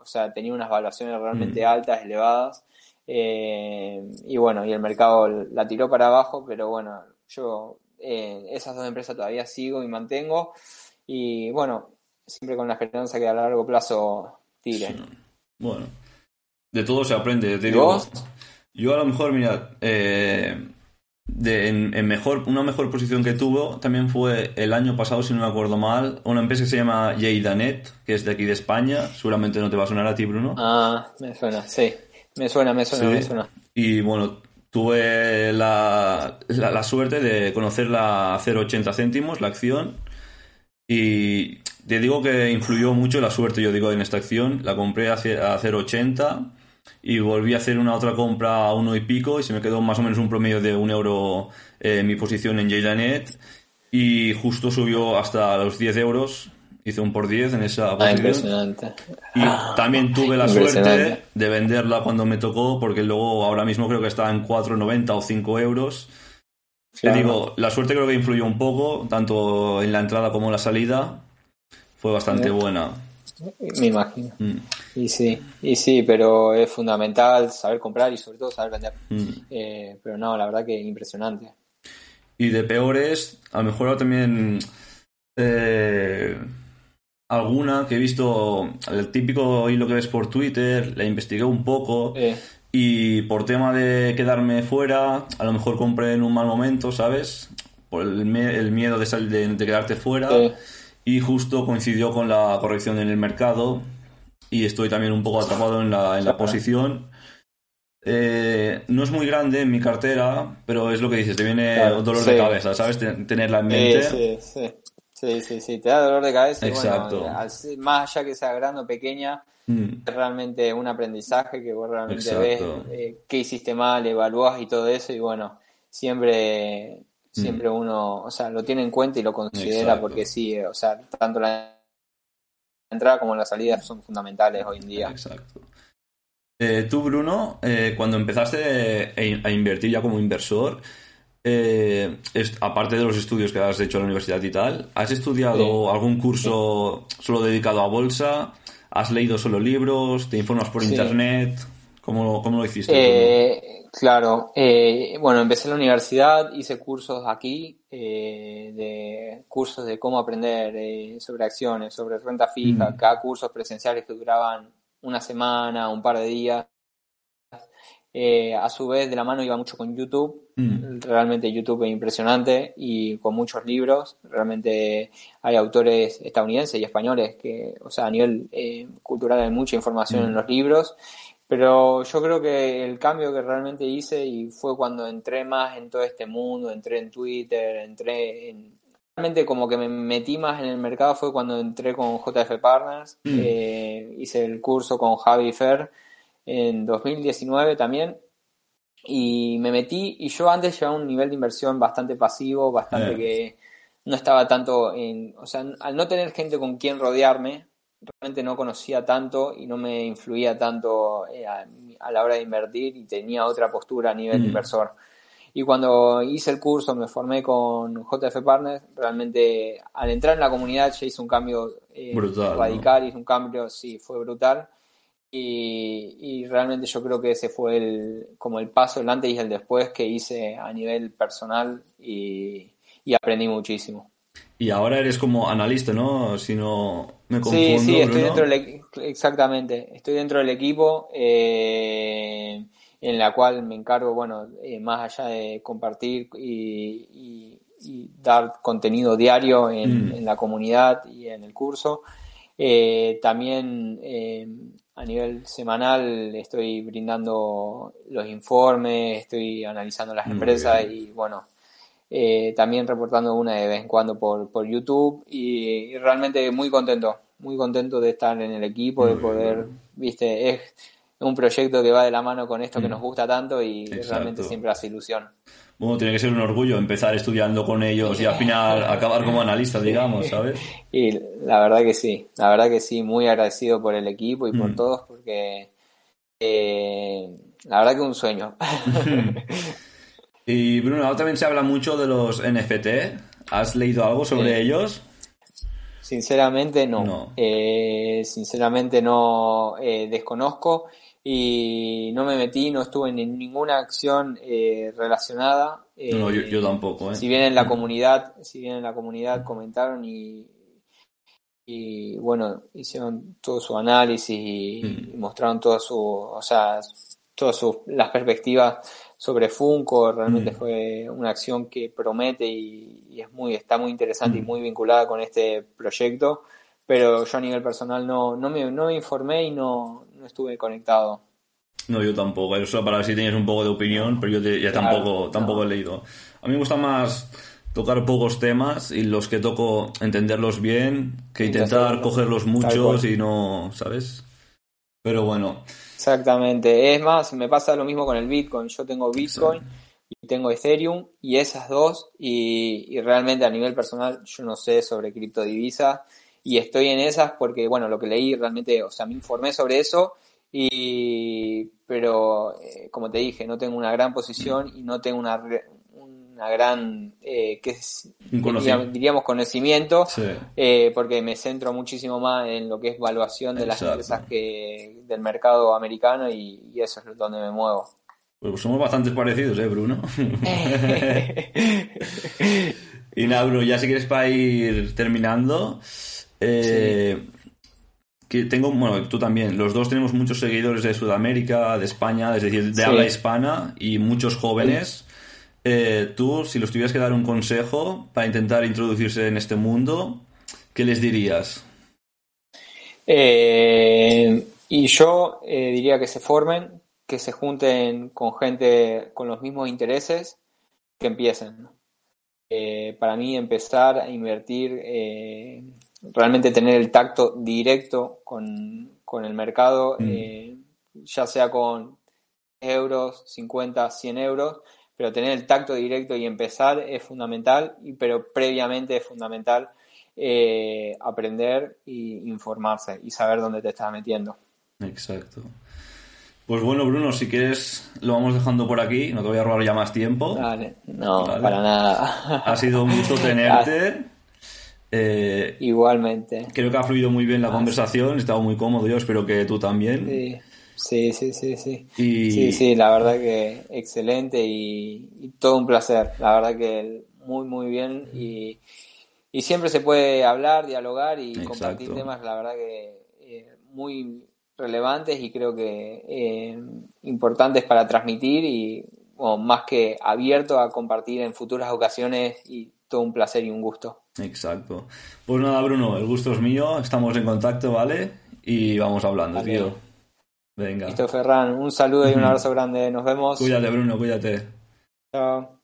o sea, tenía unas valuaciones realmente mm. altas, elevadas. Eh, y bueno, y el mercado la tiró para abajo, pero bueno, yo eh, esas dos empresas todavía sigo y mantengo. Y bueno, siempre con la esperanza que a largo plazo tiren. Bueno, de todo se aprende. Te digo, yo a lo mejor, mira, eh, de, en, mejor, una mejor posición que tuvo también fue el año pasado, si no me acuerdo mal, una empresa que se llama Jeidanet, que es de aquí de España. Seguramente no te va a sonar a ti, Bruno. Ah, me suena, sí. Me suena, me suena, me suena. Y bueno, tuve la, la, suerte de conocerla a 0,80 céntimos, la acción. Y te digo que influyó mucho la suerte, yo digo, en esta acción. La compré a 0,80 y volví a hacer una otra compra a uno y pico y se me quedó más o menos un promedio de un euro eh, mi posición en Jaylanet y justo subió hasta los 10 euros hice un por 10 en esa ah, impresionante. Y también tuve la suerte de venderla cuando me tocó, porque luego ahora mismo creo que está en 4,90 o 5 euros. Te digo, la suerte creo que influyó un poco, tanto en la entrada como en la salida. Fue bastante buena. Me imagino. Mm. Y sí, y sí, pero es fundamental saber comprar y sobre todo saber vender. Mm. Eh, pero no, la verdad que impresionante. Y de peores, a lo mejor también eh, alguna que he visto, el típico hilo que ves por Twitter, la investigué un poco y por tema de quedarme fuera, a lo mejor compré en un mal momento, ¿sabes? Por el, miedo de, salir de, quedarte fuera y justo coincidió con la corrección en el mercado y estoy también un poco atrapado en la, en la posición. Eh, no es muy grande en mi cartera, pero es lo que dices, te viene dolor de cabeza, ¿sabes? Tenerla en mente. Sí, sí, Sí, sí, sí, te da dolor de cabeza. Exacto. bueno, más allá que sea grande o pequeña, mm. es realmente un aprendizaje que vos realmente ves eh, qué hiciste mal, evaluás y todo eso. Y bueno, siempre, siempre mm. uno, o sea, lo tiene en cuenta y lo considera porque sí, o sea, tanto la entrada como la salida son fundamentales hoy en día. Exacto. Eh, tú, Bruno, eh, cuando empezaste a invertir ya como inversor, eh, aparte de los estudios que has hecho en la universidad y tal, ¿has estudiado algún curso solo dedicado a bolsa? ¿Has leído solo libros? ¿Te informas por internet? ¿Cómo, ¿Cómo, lo hiciste? Eh, claro, eh, bueno, empecé en la universidad, hice cursos aquí, de cursos de cómo aprender sobre acciones, sobre renta fija, mm. cada cursos presenciales que duraban una semana, un par de días. Eh, a su vez, de la mano iba mucho con YouTube. Mm. Realmente YouTube es impresionante y con muchos libros. Realmente hay autores estadounidenses y españoles que, o sea, a nivel eh, cultural hay mucha información en mm. los libros. Pero yo creo que el cambio que realmente hice y fue cuando entré más en todo este mundo, entré en Twitter, entré en... Realmente como que me metí más en el mercado fue cuando entré con JF Partners, mm. eh, hice el curso con Javi Fer en 2019 también. Y me metí, y yo antes llevaba un nivel de inversión bastante pasivo, bastante que no estaba tanto en, o sea, al no tener gente con quien rodearme, realmente no conocía tanto y no me influía tanto eh, a, la hora de invertir y tenía otra postura a nivel mm. inversor. Y cuando hice el curso, me formé con JF Partners, realmente al entrar en la comunidad ya hice un cambio eh, radical, hice un cambio, sí, fue brutal. Y, realmente yo creo que ese fue el, como el paso, el antes y el después que hice a nivel personal y, aprendí muchísimo. Y ahora eres como analista, ¿no? Si no me confundo. Sí, sí, estoy dentro del, exactamente. Estoy dentro del equipo eh, en la cual me encargo, bueno, eh, más allá de compartir y, dar contenido diario en, mm. en, la comunidad y en el curso, eh, también a nivel semanal estoy brindando los informes, estoy analizando las empresas y bueno, eh, también reportando una de vez en cuando por, por YouTube y, realmente muy contento, muy contento de estar en el equipo, de poder, viste, es un proyecto que va de la mano con esto que mm. nos gusta tanto y realmente siempre hace ilusión. bueno, tiene que ser un orgullo empezar estudiando con ellos y al final acabar como analista, digamos, ¿sabes? Y la verdad que sí, la verdad que sí, muy agradecido por el equipo y por mm. todos porque eh, la verdad que un sueño. y Bruno, ahora también se habla mucho de los NFT. ¿Has leído algo sobre ellos? Sinceramente no. Eh, sinceramente no eh, desconozco y no me metí, no estuve en ninguna acción eh, relacionada. no, yo, tampoco. Si bien en la comunidad, si bien en la comunidad comentaron y, y bueno, hicieron todo su análisis y, mm. mostraron todas su, o sea, todas sus, las perspectivas sobre Funko, realmente mm. fue una acción que promete y, es muy, está muy interesante y mm. muy vinculada con este proyecto, pero yo a nivel personal no, no, me, no me informé y no, no estuve conectado. No, yo tampoco, eso para ver si tienes un poco de opinión, pero yo ya tampoco, tampoco he leído. A mí me gusta más tocar pocos temas y los que toco entenderlos bien que intentar cogerlos muchos y no, ¿sabes? Pero bueno. Exactamente. Es más, me pasa lo mismo con el Bitcoin. Yo tengo Bitcoin y tengo Ethereum y esas dos y, realmente a nivel personal yo no sé sobre criptodivisas y estoy en esas porque, bueno, lo que leí realmente, o sea, me informé sobre eso y, pero, eh, como te dije, no tengo una gran posición y no tengo una, una gran, eh, que diríamos, conocimiento, eh, porque me centro muchísimo más en lo que es evaluación de las empresas que del mercado americano y, eso es donde me muevo. Pues somos bastante parecidos, ¿eh, Bruno? y nada, Bruno, ya si quieres para ir terminando, eh, que tengo, bueno, tú también, los dos tenemos muchos seguidores de Sudamérica, de España, es decir, de habla hispana y muchos jóvenes. Eh, tú, si los tuvieras que dar un consejo para intentar introducirse en este mundo, ¿qué les dirías? Eh, y yo eh, diría que se formen, que se junten con gente con los mismos intereses, que empiecen. para mí empezar a invertir, realmente tener el tacto directo con, el mercado, mm. ya sea con euros, 50, 100 euros, pero tener el tacto directo y empezar es fundamental, pero previamente es fundamental eh, aprender e informarse y saber dónde te estás metiendo. Exacto. Pues bueno, Bruno, si quieres lo vamos dejando por aquí, no te voy a robar ya más tiempo. Vale, no, para nada. Ha sido un gusto tenerte. Eh, Igualmente. Creo que ha fluido muy bien la conversación, he estado muy cómodo yo, espero que tú también. Sí. Sí, sí, sí, sí. Sí, sí, la verdad que excelente y, todo un placer. La verdad que muy, muy bien y, siempre se puede hablar, dialogar y compartir temas, la verdad que eh, muy relevantes y creo que eh, importantes para transmitir y más que abierto a compartir en futuras ocasiones y todo un placer y un gusto. Exacto. Pues nada, Bruno, el gusto es mío, estamos en contacto, ¿vale? Y vamos hablando, tío. Venga. Listo, Ferran. Un saludo y un abrazo grande. Nos vemos. Cuídate, Bruno, cuídate. Chao.